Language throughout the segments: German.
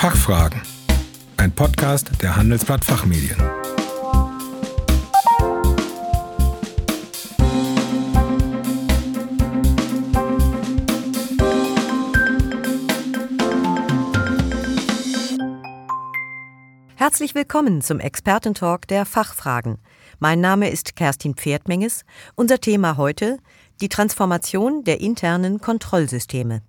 Fachfragen. Ein Podcast der Handelsblatt Fachmedien. Herzlich willkommen zum Expertentalk der Fachfragen. Mein Name ist Kerstin Pferdmenges. Unser Thema heute die Transformation der internen Kontrollsysteme.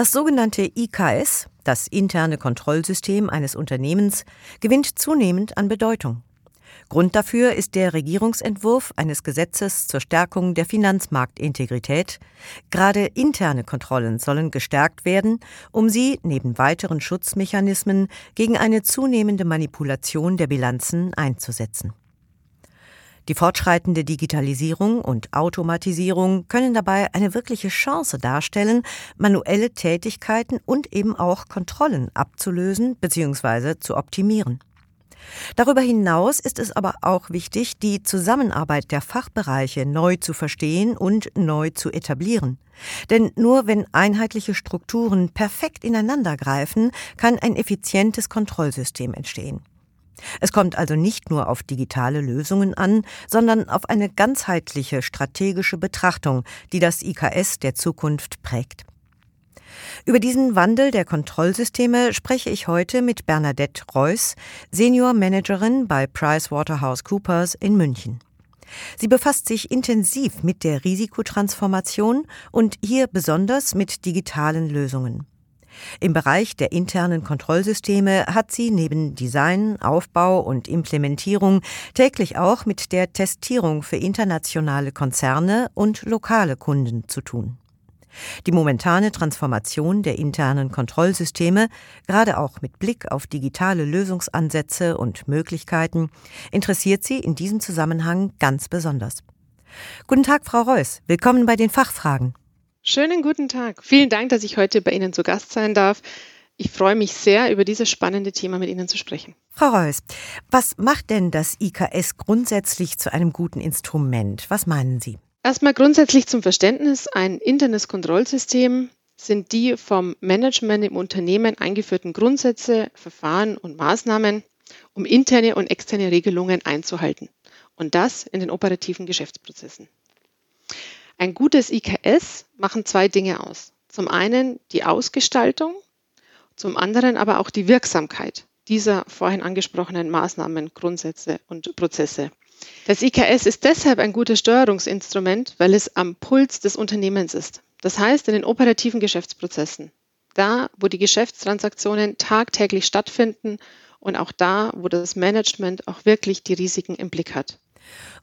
Das sogenannte IKS, das interne Kontrollsystem eines Unternehmens, gewinnt zunehmend an Bedeutung. Grund dafür ist der Regierungsentwurf eines Gesetzes zur Stärkung der Finanzmarktintegrität. Gerade interne Kontrollen sollen gestärkt werden, um sie neben weiteren Schutzmechanismen gegen eine zunehmende Manipulation der Bilanzen einzusetzen. Die fortschreitende Digitalisierung und Automatisierung können dabei eine wirkliche Chance darstellen, manuelle Tätigkeiten und eben auch Kontrollen abzulösen bzw. zu optimieren. Darüber hinaus ist es aber auch wichtig, die Zusammenarbeit der Fachbereiche neu zu verstehen und neu zu etablieren. Denn nur wenn einheitliche Strukturen perfekt ineinandergreifen, kann ein effizientes Kontrollsystem entstehen. Es kommt also nicht nur auf digitale Lösungen an, sondern auf eine ganzheitliche strategische Betrachtung, die das IKS der Zukunft prägt. Über diesen Wandel der Kontrollsysteme spreche ich heute mit Bernadette Reuss, Senior Managerin bei PricewaterhouseCoopers in München. Sie befasst sich intensiv mit der Risikotransformation und hier besonders mit digitalen Lösungen. Im Bereich der internen Kontrollsysteme hat sie neben Design, Aufbau und Implementierung täglich auch mit der Testierung für internationale Konzerne und lokale Kunden zu tun. Die momentane Transformation der internen Kontrollsysteme, gerade auch mit Blick auf digitale Lösungsansätze und Möglichkeiten, interessiert sie in diesem Zusammenhang ganz besonders. Guten Tag, Frau Reuss. Willkommen bei den Fachfragen. Schönen guten Tag. Vielen Dank, dass ich heute bei Ihnen zu Gast sein darf. Ich freue mich sehr, über dieses spannende Thema mit Ihnen zu sprechen. Frau Reuss, was macht denn das IKS grundsätzlich zu einem guten Instrument? Was meinen Sie? Erstmal grundsätzlich zum Verständnis, ein internes Kontrollsystem sind die vom Management im Unternehmen eingeführten Grundsätze, Verfahren und Maßnahmen, um interne und externe Regelungen einzuhalten. Und das in den operativen Geschäftsprozessen. Ein gutes IKS machen zwei Dinge aus. Zum einen die Ausgestaltung, zum anderen aber auch die Wirksamkeit dieser vorhin angesprochenen Maßnahmen, Grundsätze und Prozesse. Das IKS ist deshalb ein gutes Steuerungsinstrument, weil es am Puls des Unternehmens ist. Das heißt, in den operativen Geschäftsprozessen, da, wo die Geschäftstransaktionen tagtäglich stattfinden und auch da, wo das Management auch wirklich die Risiken im Blick hat.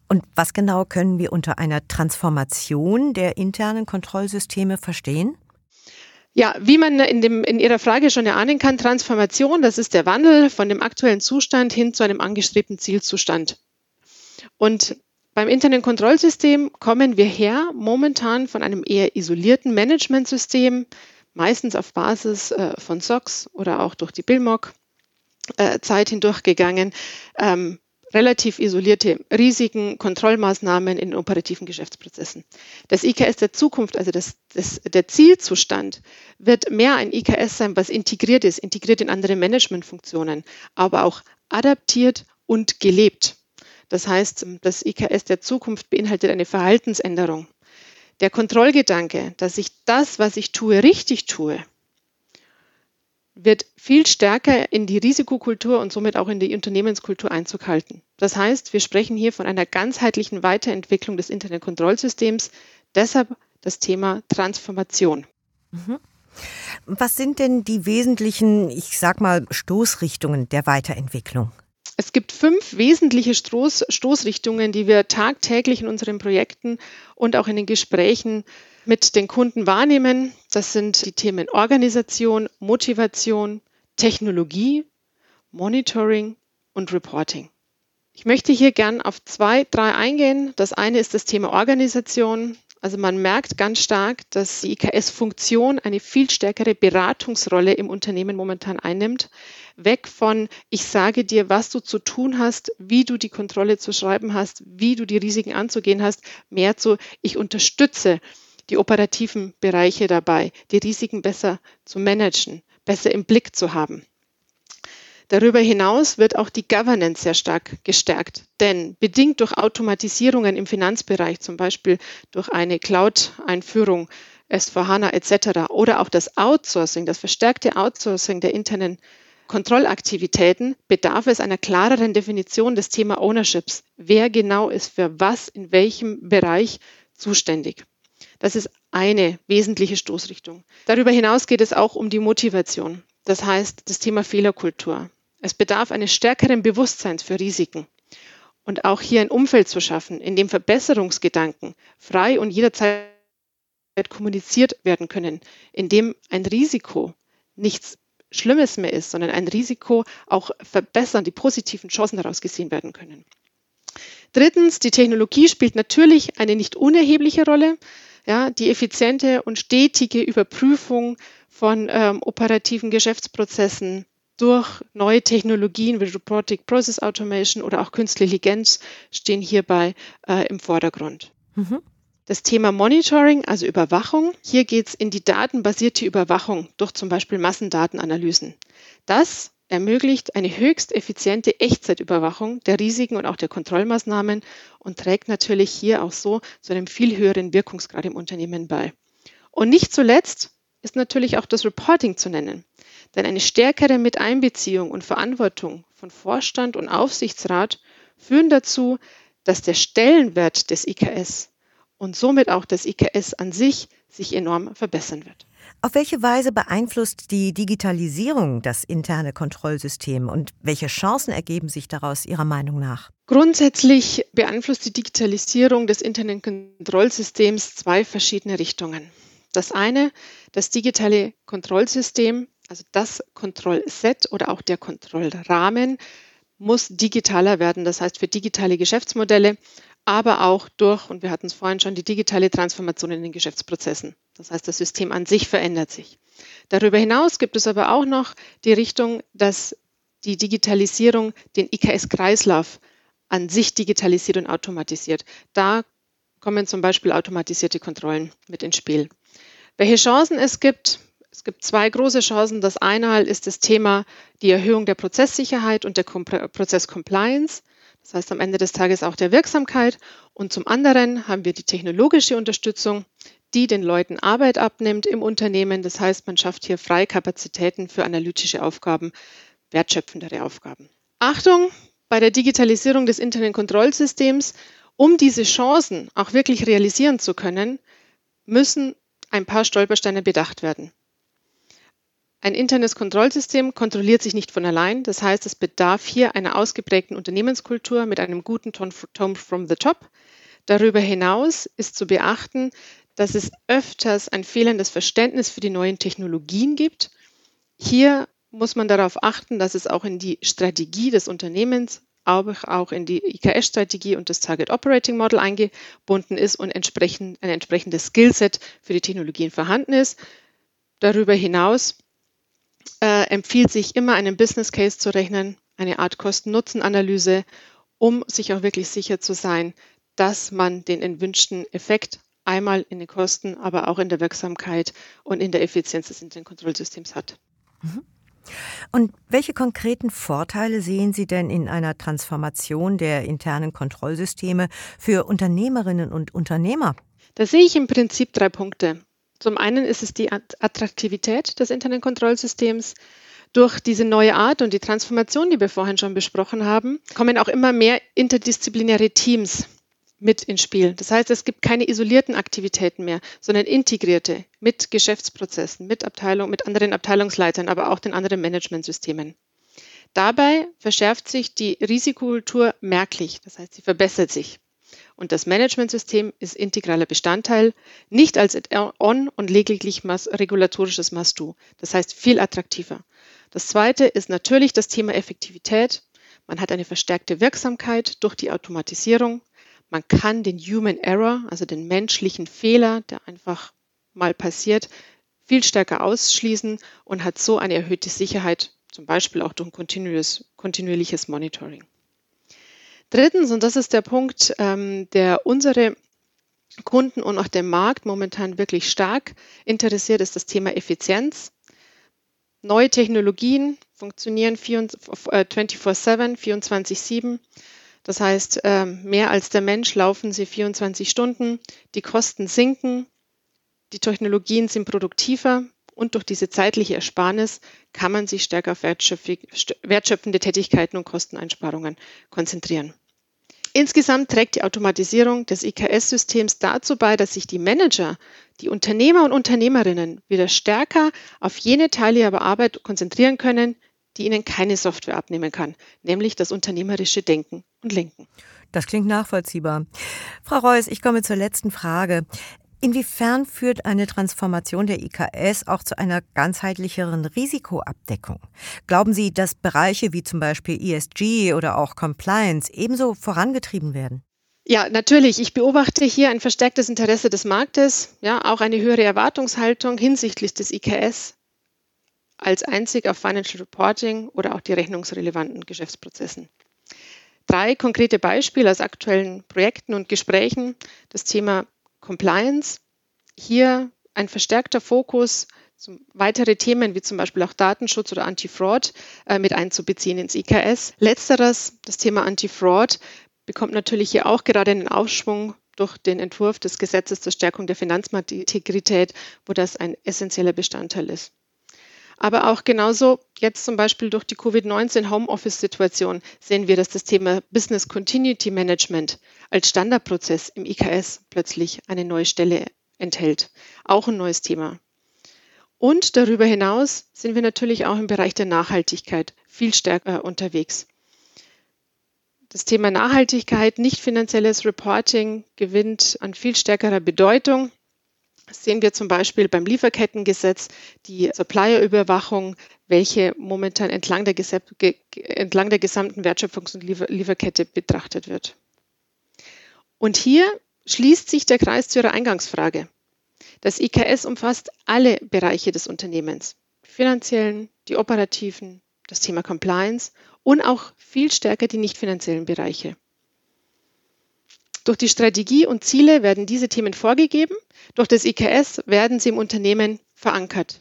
Und was genau können wir unter einer Transformation der internen Kontrollsysteme verstehen? Ja, wie man in, dem, in Ihrer Frage schon erahnen kann, Transformation, das ist der Wandel von dem aktuellen Zustand hin zu einem angestrebten Zielzustand. Und beim internen Kontrollsystem kommen wir her momentan von einem eher isolierten Managementsystem, meistens auf Basis äh, von SOX oder auch durch die BILMOC äh, Zeit hindurchgegangen, ähm, relativ isolierte Risiken, Kontrollmaßnahmen in operativen Geschäftsprozessen. Das IKS der Zukunft, also das, das, der Zielzustand, wird mehr ein IKS sein, was integriert ist, integriert in andere Managementfunktionen, aber auch adaptiert und gelebt. Das heißt, das IKS der Zukunft beinhaltet eine Verhaltensänderung. Der Kontrollgedanke, dass ich das, was ich tue, richtig tue, wird viel stärker in die Risikokultur und somit auch in die Unternehmenskultur Einzug halten. Das heißt, wir sprechen hier von einer ganzheitlichen Weiterentwicklung des Internetkontrollsystems. Deshalb das Thema Transformation. Mhm. Was sind denn die wesentlichen, ich sag mal, Stoßrichtungen der Weiterentwicklung? Es gibt fünf wesentliche Stoß, Stoßrichtungen, die wir tagtäglich in unseren Projekten und auch in den Gesprächen mit den Kunden wahrnehmen. Das sind die Themen Organisation, Motivation, Technologie, Monitoring und Reporting. Ich möchte hier gern auf zwei, drei eingehen. Das eine ist das Thema Organisation. Also man merkt ganz stark, dass die IKS-Funktion eine viel stärkere Beratungsrolle im Unternehmen momentan einnimmt. Weg von, ich sage dir, was du zu tun hast, wie du die Kontrolle zu schreiben hast, wie du die Risiken anzugehen hast, mehr zu, ich unterstütze die operativen Bereiche dabei, die Risiken besser zu managen, besser im Blick zu haben. Darüber hinaus wird auch die Governance sehr stark gestärkt, denn bedingt durch Automatisierungen im Finanzbereich, zum Beispiel durch eine Cloud-Einführung, S4HANA etc. oder auch das Outsourcing, das verstärkte Outsourcing der internen Kontrollaktivitäten bedarf es einer klareren Definition des Thema Ownerships. Wer genau ist für was in welchem Bereich zuständig? Das ist eine wesentliche Stoßrichtung. Darüber hinaus geht es auch um die Motivation. Das heißt, das Thema Fehlerkultur. Es bedarf eines stärkeren Bewusstseins für Risiken und auch hier ein Umfeld zu schaffen, in dem Verbesserungsgedanken frei und jederzeit kommuniziert werden können, in dem ein Risiko nichts Schlimmes mehr ist, sondern ein Risiko auch verbessern, die positiven Chancen daraus gesehen werden können. Drittens, die Technologie spielt natürlich eine nicht unerhebliche Rolle. Ja, die effiziente und stetige Überprüfung von ähm, operativen Geschäftsprozessen durch neue Technologien wie Robotic Process Automation oder auch Künstliche Intelligenz stehen hierbei äh, im Vordergrund. Mhm. Das Thema Monitoring, also Überwachung, hier geht es in die datenbasierte Überwachung durch zum Beispiel Massendatenanalysen. Das ermöglicht eine höchst effiziente Echtzeitüberwachung der Risiken und auch der Kontrollmaßnahmen und trägt natürlich hier auch so zu einem viel höheren Wirkungsgrad im Unternehmen bei. Und nicht zuletzt ist natürlich auch das Reporting zu nennen. Denn eine stärkere Miteinbeziehung und Verantwortung von Vorstand und Aufsichtsrat führen dazu, dass der Stellenwert des IKS und somit auch des IKS an sich sich enorm verbessern wird. Auf welche Weise beeinflusst die Digitalisierung das interne Kontrollsystem und welche Chancen ergeben sich daraus Ihrer Meinung nach? Grundsätzlich beeinflusst die Digitalisierung des internen Kontrollsystems zwei verschiedene Richtungen. Das eine, das digitale Kontrollsystem, also das Kontrollset oder auch der Kontrollrahmen, muss digitaler werden. Das heißt, für digitale Geschäftsmodelle, aber auch durch, und wir hatten es vorhin schon, die digitale Transformation in den Geschäftsprozessen. Das heißt, das System an sich verändert sich. Darüber hinaus gibt es aber auch noch die Richtung, dass die Digitalisierung den IKS-Kreislauf an sich digitalisiert und automatisiert. Da kommen zum Beispiel automatisierte Kontrollen mit ins Spiel. Welche Chancen es gibt? Es gibt zwei große Chancen. Das eine ist das Thema die Erhöhung der Prozesssicherheit und der Prozesscompliance. Das heißt am Ende des Tages auch der Wirksamkeit. Und zum anderen haben wir die technologische Unterstützung, die den Leuten Arbeit abnimmt im Unternehmen. Das heißt, man schafft hier freie Kapazitäten für analytische Aufgaben, wertschöpfendere Aufgaben. Achtung bei der Digitalisierung des internen Kontrollsystems. Um diese Chancen auch wirklich realisieren zu können, müssen ein paar Stolpersteine bedacht werden. Ein internes Kontrollsystem kontrolliert sich nicht von allein. Das heißt, es bedarf hier einer ausgeprägten Unternehmenskultur mit einem guten Tone from the top. Darüber hinaus ist zu beachten, dass es öfters ein fehlendes Verständnis für die neuen Technologien gibt. Hier muss man darauf achten, dass es auch in die Strategie des Unternehmens aber auch in die IKS-Strategie und das Target Operating Model eingebunden ist und entsprechend, ein entsprechendes Skillset für die Technologien vorhanden ist. Darüber hinaus äh, empfiehlt sich immer einen Business Case zu rechnen, eine Art Kosten-Nutzen-Analyse, um sich auch wirklich sicher zu sein, dass man den erwünschten Effekt einmal in den Kosten, aber auch in der Wirksamkeit und in der Effizienz des internen Kontrollsystems hat. Mhm. Und welche konkreten Vorteile sehen Sie denn in einer Transformation der internen Kontrollsysteme für Unternehmerinnen und Unternehmer? Da sehe ich im Prinzip drei Punkte. Zum einen ist es die Attraktivität des internen Kontrollsystems. Durch diese neue Art und die Transformation, die wir vorhin schon besprochen haben, kommen auch immer mehr interdisziplinäre Teams mit ins Spiel. Das heißt, es gibt keine isolierten Aktivitäten mehr, sondern integrierte mit Geschäftsprozessen, mit Abteilung, mit anderen Abteilungsleitern, aber auch den anderen Managementsystemen. Dabei verschärft sich die Risikokultur merklich, das heißt, sie verbessert sich. Und das Managementsystem ist integraler Bestandteil, nicht als on und lediglich regulatorisches Must-Do. Das heißt, viel attraktiver. Das zweite ist natürlich das Thema Effektivität. Man hat eine verstärkte Wirksamkeit durch die Automatisierung. Man kann den Human Error, also den menschlichen Fehler, der einfach mal passiert, viel stärker ausschließen und hat so eine erhöhte Sicherheit, zum Beispiel auch durch kontinuierliches Monitoring. Drittens, und das ist der Punkt, ähm, der unsere Kunden und auch der Markt momentan wirklich stark interessiert, ist das Thema Effizienz. Neue Technologien funktionieren 24-7, 24-7. Das heißt, ähm, mehr als der Mensch laufen sie 24 Stunden. Die Kosten sinken. Die Technologien sind produktiver. Und durch diese zeitliche Ersparnis kann man sich stärker auf wertschöpfende Tätigkeiten und Kosteneinsparungen konzentrieren. Insgesamt trägt die Automatisierung des IKS-Systems dazu bei, dass sich die Manager, die Unternehmer und Unternehmerinnen wieder stärker auf jene Teile ihrer Arbeit konzentrieren können, die ihnen keine Software abnehmen kann, nämlich das unternehmerische Denken und Lenken. Das klingt nachvollziehbar. Frau Reuss, ich komme zur letzten Frage. Inwiefern führt eine Transformation der IKS auch zu einer ganzheitlicheren Risikoabdeckung? Glauben Sie, dass Bereiche wie zum Beispiel ESG oder auch Compliance ebenso vorangetrieben werden? Ja, natürlich. Ich beobachte hier ein verstärktes Interesse des Marktes, ja, auch eine höhere Erwartungshaltung hinsichtlich des IKS als einzig auf Financial Reporting oder auch die rechnungsrelevanten Geschäftsprozessen. Drei konkrete Beispiele aus aktuellen Projekten und Gesprächen. Das Thema Compliance. Hier ein verstärkter Fokus, weitere Themen wie zum Beispiel auch Datenschutz oder Anti-Fraud äh, mit einzubeziehen ins IKS. Letzteres, das Thema Anti-Fraud, bekommt natürlich hier auch gerade einen Aufschwung durch den Entwurf des Gesetzes zur Stärkung der Finanzmarktintegrität, wo das ein essentieller Bestandteil ist. Aber auch genauso jetzt zum Beispiel durch die Covid-19 Homeoffice-Situation sehen wir, dass das Thema Business Continuity Management als Standardprozess im IKS plötzlich eine neue Stelle enthält. Auch ein neues Thema. Und darüber hinaus sind wir natürlich auch im Bereich der Nachhaltigkeit viel stärker unterwegs. Das Thema Nachhaltigkeit, nicht finanzielles Reporting gewinnt an viel stärkerer Bedeutung. Das sehen wir zum Beispiel beim Lieferkettengesetz, die Supplierüberwachung, welche momentan entlang der, entlang der gesamten Wertschöpfungs- und Lieferkette betrachtet wird. Und hier schließt sich der Kreis zu Ihrer Eingangsfrage. Das IKS umfasst alle Bereiche des Unternehmens, die finanziellen, die operativen, das Thema Compliance und auch viel stärker die nicht finanziellen Bereiche. Durch die Strategie und Ziele werden diese Themen vorgegeben, durch das IKS werden sie im Unternehmen verankert.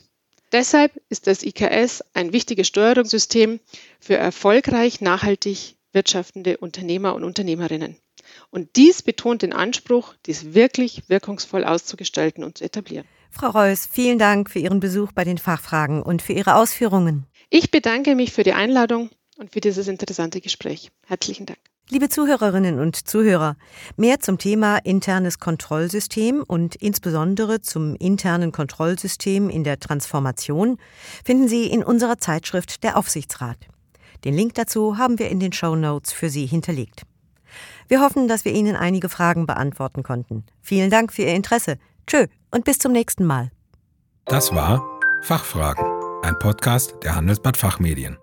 Deshalb ist das IKS ein wichtiges Steuerungssystem für erfolgreich nachhaltig wirtschaftende Unternehmer und Unternehmerinnen. Und dies betont den Anspruch, dies wirklich wirkungsvoll auszugestalten und zu etablieren. Frau Reuss, vielen Dank für Ihren Besuch bei den Fachfragen und für Ihre Ausführungen. Ich bedanke mich für die Einladung und für dieses interessante Gespräch. Herzlichen Dank. Liebe Zuhörerinnen und Zuhörer, mehr zum Thema internes Kontrollsystem und insbesondere zum internen Kontrollsystem in der Transformation finden Sie in unserer Zeitschrift Der Aufsichtsrat. Den Link dazu haben wir in den Show Notes für Sie hinterlegt. Wir hoffen, dass wir Ihnen einige Fragen beantworten konnten. Vielen Dank für Ihr Interesse. Tschö und bis zum nächsten Mal. Das war Fachfragen, ein Podcast der Handelsblatt Fachmedien.